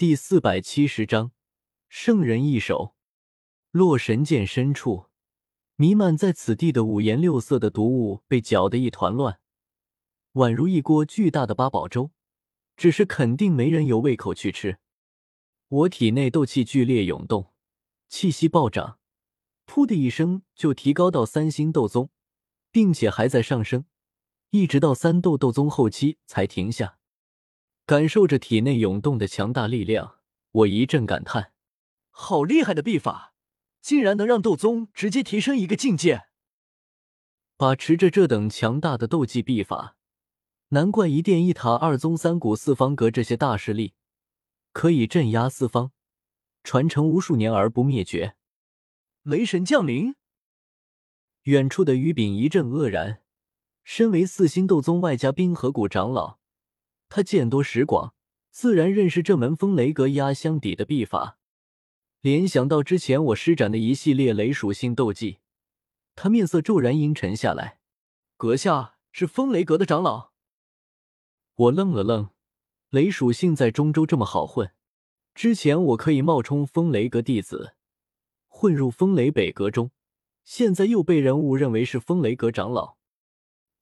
第四百七十章，圣人一手。洛神剑深处，弥漫在此地的五颜六色的毒物被搅得一团乱，宛如一锅巨大的八宝粥。只是肯定没人有胃口去吃。我体内斗气剧烈涌动，气息暴涨，噗的一声就提高到三星斗宗，并且还在上升，一直到三斗斗宗后期才停下。感受着体内涌动的强大力量，我一阵感叹：好厉害的臂法，竟然能让斗宗直接提升一个境界！把持着这等强大的斗技臂法，难怪一殿一塔、二宗三谷、四方阁这些大势力可以镇压四方，传承无数年而不灭绝。雷神降临！远处的于炳一阵愕然，身为四星斗宗外加冰河谷长老。他见多识广，自然认识这门风雷阁压箱底的秘法。联想到之前我施展的一系列雷属性斗技，他面色骤然阴沉下来。阁下是风雷阁的长老？我愣了愣，雷属性在中州这么好混，之前我可以冒充风雷阁弟子，混入风雷北阁中，现在又被人误认为是风雷阁长老。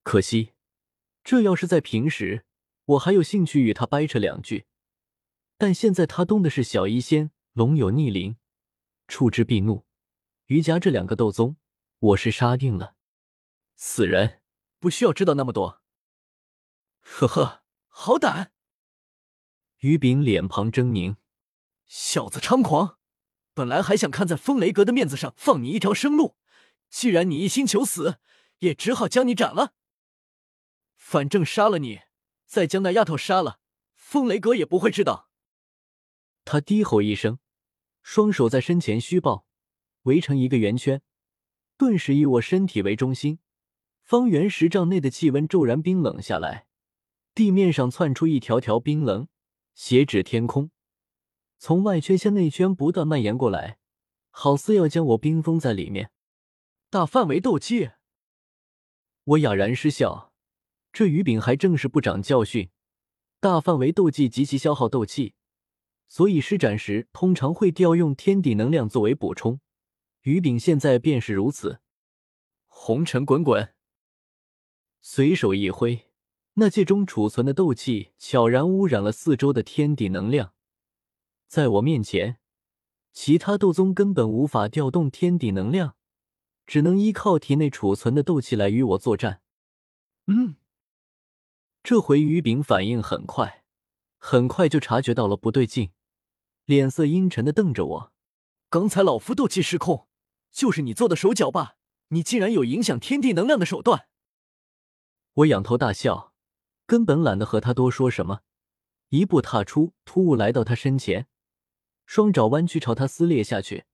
可惜，这要是在平时。我还有兴趣与他掰扯两句，但现在他动的是小医仙，龙有逆鳞，触之必怒。于家这两个斗宗，我是杀定了。死人不需要知道那么多。呵呵，好胆！于炳脸庞狰狞，小子猖狂！本来还想看在风雷阁的面子上放你一条生路，既然你一心求死，也只好将你斩了。反正杀了你。再将那丫头杀了，风雷阁也不会知道。他低吼一声，双手在身前虚抱，围成一个圆圈，顿时以我身体为中心，方圆十丈内的气温骤然冰冷下来，地面上窜出一条条冰棱，斜指天空，从外圈向内圈不断蔓延过来，好似要将我冰封在里面。大范围斗气，我哑然失笑。这鱼饼还正是不长教训，大范围斗技极其消耗斗气，所以施展时通常会调用天地能量作为补充。鱼饼现在便是如此。红尘滚滚，随手一挥，那界中储存的斗气悄然污染了四周的天地能量。在我面前，其他斗宗根本无法调动天地能量，只能依靠体内储存的斗气来与我作战。嗯。这回于炳反应很快，很快就察觉到了不对劲，脸色阴沉的瞪着我。刚才老夫斗气失控，就是你做的手脚吧？你竟然有影响天地能量的手段！我仰头大笑，根本懒得和他多说什么，一步踏出，突兀来到他身前，双爪弯曲朝他撕裂下去，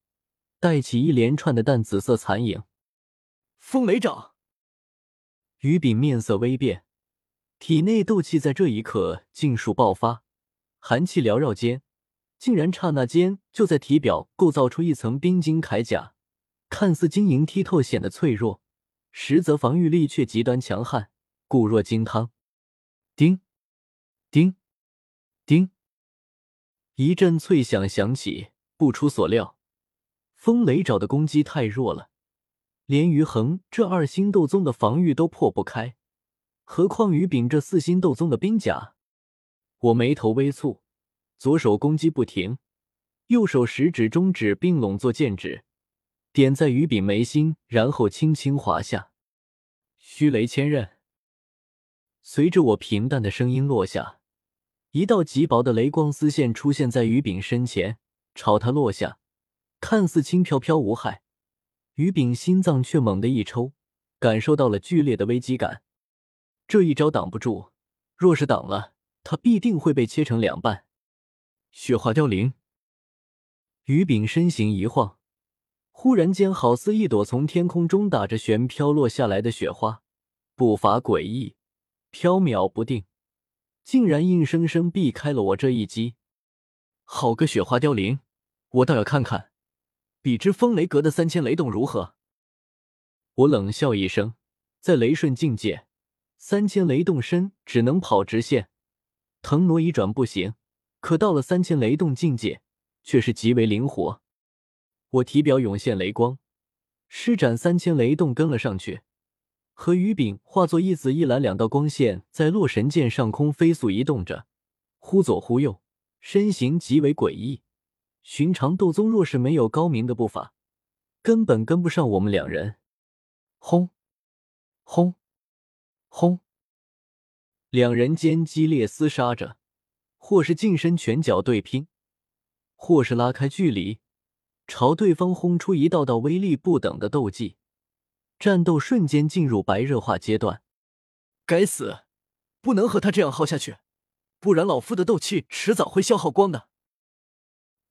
带起一连串的淡紫色残影。风雷掌！于炳面色微变。体内斗气在这一刻尽数爆发，寒气缭绕间，竟然刹那间就在体表构造出一层冰晶铠甲，看似晶莹剔透，显得脆弱，实则防御力却极端强悍，固若金汤。叮，叮，叮，一阵脆响响起。不出所料，风雷爪的攻击太弱了，连于恒这二星斗宗的防御都破不开。何况于丙这四星斗宗的兵甲，我眉头微蹙，左手攻击不停，右手食指、中指并拢作剑指，点在于丙眉心，然后轻轻划下。虚雷千刃。随着我平淡的声音落下，一道极薄的雷光丝线出现在于丙身前，朝他落下，看似轻飘飘无害，于丙心脏却猛地一抽，感受到了剧烈的危机感。这一招挡不住，若是挡了，他必定会被切成两半。雪花凋零，于炳身形一晃，忽然间好似一朵从天空中打着旋飘落下来的雪花，步伐诡异，飘渺不定，竟然硬生生避开了我这一击。好个雪花凋零，我倒要看看，比之风雷阁的三千雷动如何？我冷笑一声，在雷瞬境界。三千雷动身只能跑直线，腾挪移转不行，可到了三千雷动境界，却是极为灵活。我体表涌现雷光，施展三千雷动跟了上去，和于炳化作一紫一蓝两道光线，在洛神剑上空飞速移动着，忽左忽右，身形极为诡异。寻常斗宗若是没有高明的步伐，根本跟不上我们两人。轰！轰！轰！两人间激烈厮杀着，或是近身拳脚对拼，或是拉开距离，朝对方轰出一道道威力不等的斗技。战斗瞬间进入白热化阶段。该死，不能和他这样耗下去，不然老夫的斗气迟早会消耗光的。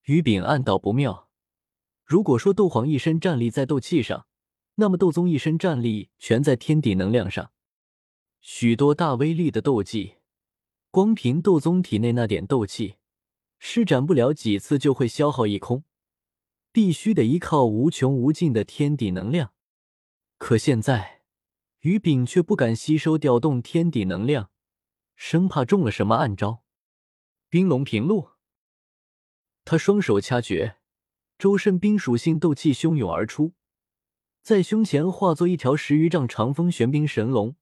于炳暗道不妙。如果说斗皇一身战力在斗气上，那么斗宗一身战力全在天地能量上。许多大威力的斗技，光凭斗宗体内那点斗气，施展不了几次就会消耗一空，必须得依靠无穷无尽的天地能量。可现在，于炳却不敢吸收调动天地能量，生怕中了什么暗招。冰龙平路，他双手掐诀，周身冰属性斗气汹涌而出，在胸前化作一条十余丈长风玄冰神龙。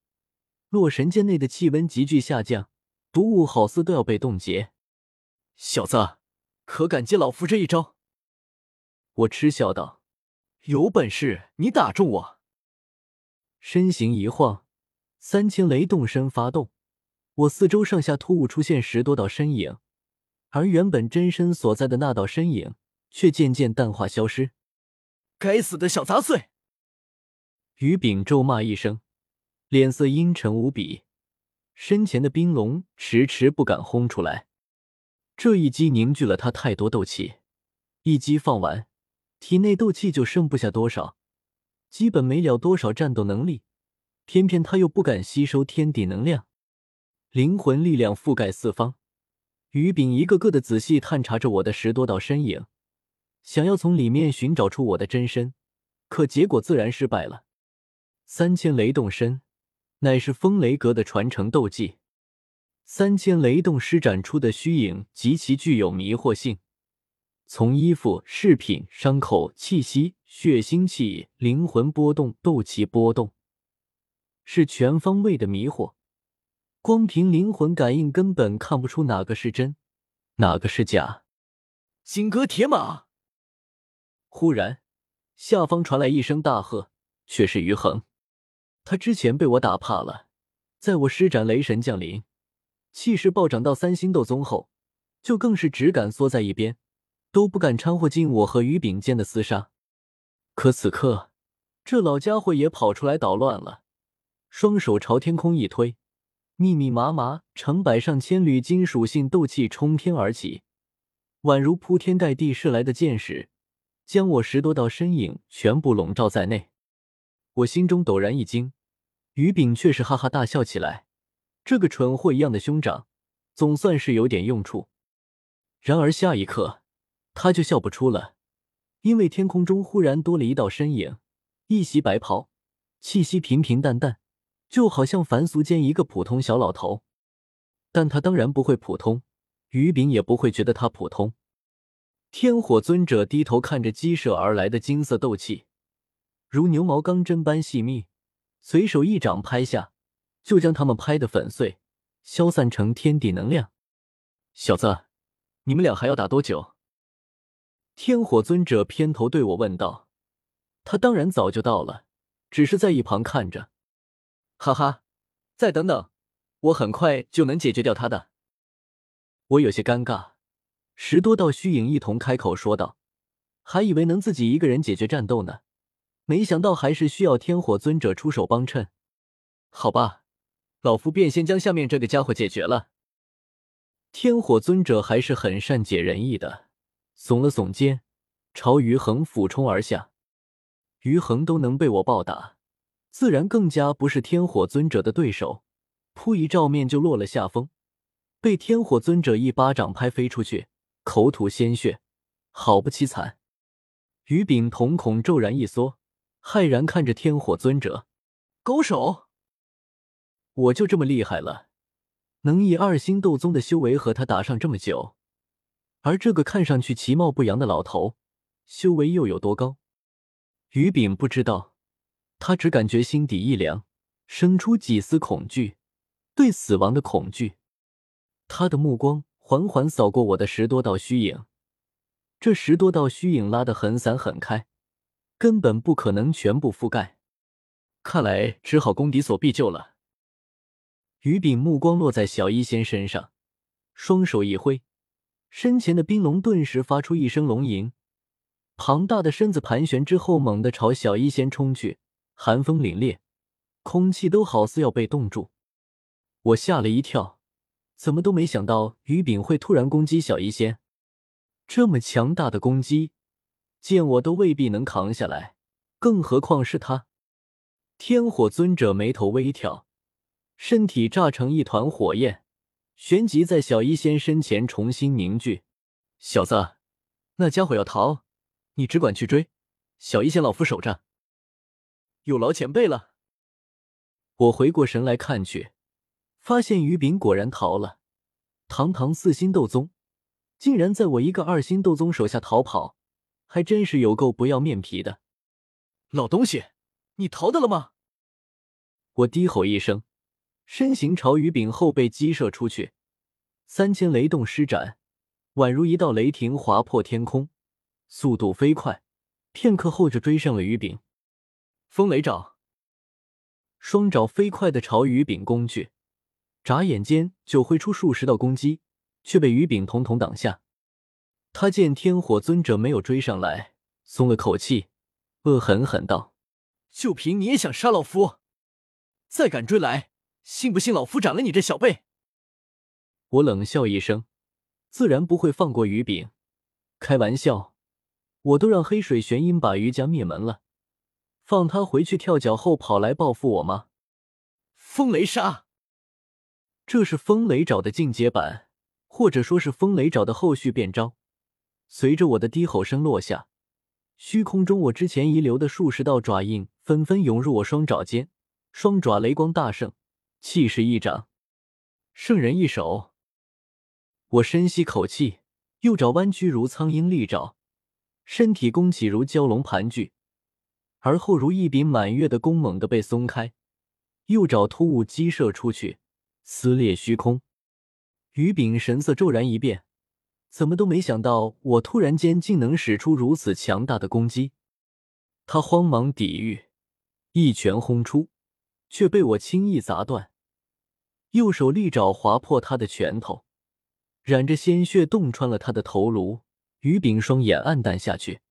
洛神剑内的气温急剧下降，毒雾好似都要被冻结。小子，可敢接老夫这一招？我嗤笑道：“有本事你打中我！”身形一晃，三千雷动身发动，我四周上下突兀出现十多道身影，而原本真身所在的那道身影却渐渐淡化消失。该死的小杂碎！于炳咒骂一声。脸色阴沉无比，身前的冰龙迟迟不敢轰出来。这一击凝聚了他太多斗气，一击放完，体内斗气就剩不下多少，基本没了多少战斗能力。偏偏他又不敢吸收天地能量，灵魂力量覆盖四方。于炳一个个的仔细探查着我的十多道身影，想要从里面寻找出我的真身，可结果自然失败了。三千雷动身。乃是风雷阁的传承斗技，三千雷动施展出的虚影极其具有迷惑性。从衣服、饰品、伤口、气息、血腥气、灵魂波动、斗气波动，是全方位的迷惑。光凭灵魂感应，根本看不出哪个是真，哪个是假。金戈铁马！忽然，下方传来一声大喝，却是于恒。他之前被我打怕了，在我施展雷神降临，气势暴涨到三星斗宗后，就更是只敢缩在一边，都不敢掺和进我和于炳间的厮杀。可此刻，这老家伙也跑出来捣乱了，双手朝天空一推，密密麻麻成百上千缕金属性斗气冲天而起，宛如铺天盖地射来的箭矢，将我十多道身影全部笼罩在内。我心中陡然一惊，于炳却是哈哈大笑起来。这个蠢货一样的兄长，总算是有点用处。然而下一刻，他就笑不出了，因为天空中忽然多了一道身影，一袭白袍，气息平平淡淡，就好像凡俗间一个普通小老头。但他当然不会普通，于炳也不会觉得他普通。天火尊者低头看着激射而来的金色斗气。如牛毛钢针般细密，随手一掌拍下，就将他们拍得粉碎，消散成天地能量。小子，你们俩还要打多久？天火尊者偏头对我问道。他当然早就到了，只是在一旁看着。哈哈，再等等，我很快就能解决掉他的。我有些尴尬，十多道虚影一同开口说道，还以为能自己一个人解决战斗呢。没想到还是需要天火尊者出手帮衬，好吧，老夫便先将下面这个家伙解决了。天火尊者还是很善解人意的，耸了耸肩，朝于恒俯冲而下。于恒都能被我暴打，自然更加不是天火尊者的对手。扑一照面就落了下风，被天火尊者一巴掌拍飞出去，口吐鲜血，好不凄惨。于炳瞳孔骤然一缩。骇然看着天火尊者，高手，我就这么厉害了，能以二星斗宗的修为和他打上这么久，而这个看上去其貌不扬的老头，修为又有多高？于炳不知道，他只感觉心底一凉，生出几丝恐惧，对死亡的恐惧。他的目光缓缓扫过我的十多道虚影，这十多道虚影拉得很散很开，根本不可能全部覆盖。看来只好攻敌所必救了。于炳目光落在小医仙身上，双手一挥。身前的冰龙顿时发出一声龙吟，庞大的身子盘旋之后，猛地朝小医仙冲去，寒风凛冽，空气都好似要被冻住。我吓了一跳，怎么都没想到于炳会突然攻击小医仙，这么强大的攻击，见我都未必能扛下来，更何况是他。天火尊者眉头微挑，身体炸成一团火焰。旋即在小医仙身前重新凝聚。小子，那家伙要逃，你只管去追。小医仙，老夫守着。有劳前辈了。我回过神来看去，发现于炳果然逃了。堂堂四星斗宗，竟然在我一个二星斗宗手下逃跑，还真是有够不要面皮的。老东西，你逃得了吗？我低吼一声。身形朝鱼饼后背击射出去，三千雷动施展，宛如一道雷霆划破天空，速度飞快，片刻后就追上了鱼饼。风雷爪，双爪飞快的朝鱼饼攻去，眨眼间就挥出数十道攻击，却被鱼饼统统挡下。他见天火尊者没有追上来，松了口气，恶狠狠道：“就凭你也想杀老夫？再敢追来！”信不信老夫斩了你这小辈？我冷笑一声，自然不会放过于炳。开玩笑，我都让黑水玄阴把于家灭门了，放他回去跳脚后跑来报复我吗？风雷杀，这是风雷爪的进阶版，或者说是风雷爪的后续变招。随着我的低吼声落下，虚空中我之前遗留的数十道爪印纷纷涌入我双爪间，双爪雷光大盛。气势一掌，圣人一手。我深吸口气，右爪弯曲如苍鹰利爪，身体弓起如蛟龙盘踞，而后如一柄满月的弓猛地被松开，右爪突兀击射出去，撕裂虚空。于炳神色骤然一变，怎么都没想到我突然间竟能使出如此强大的攻击，他慌忙抵御，一拳轰出，却被我轻易砸断。右手利爪划破他的拳头，染着鲜血，洞穿了他的头颅。于炳双眼黯淡下去。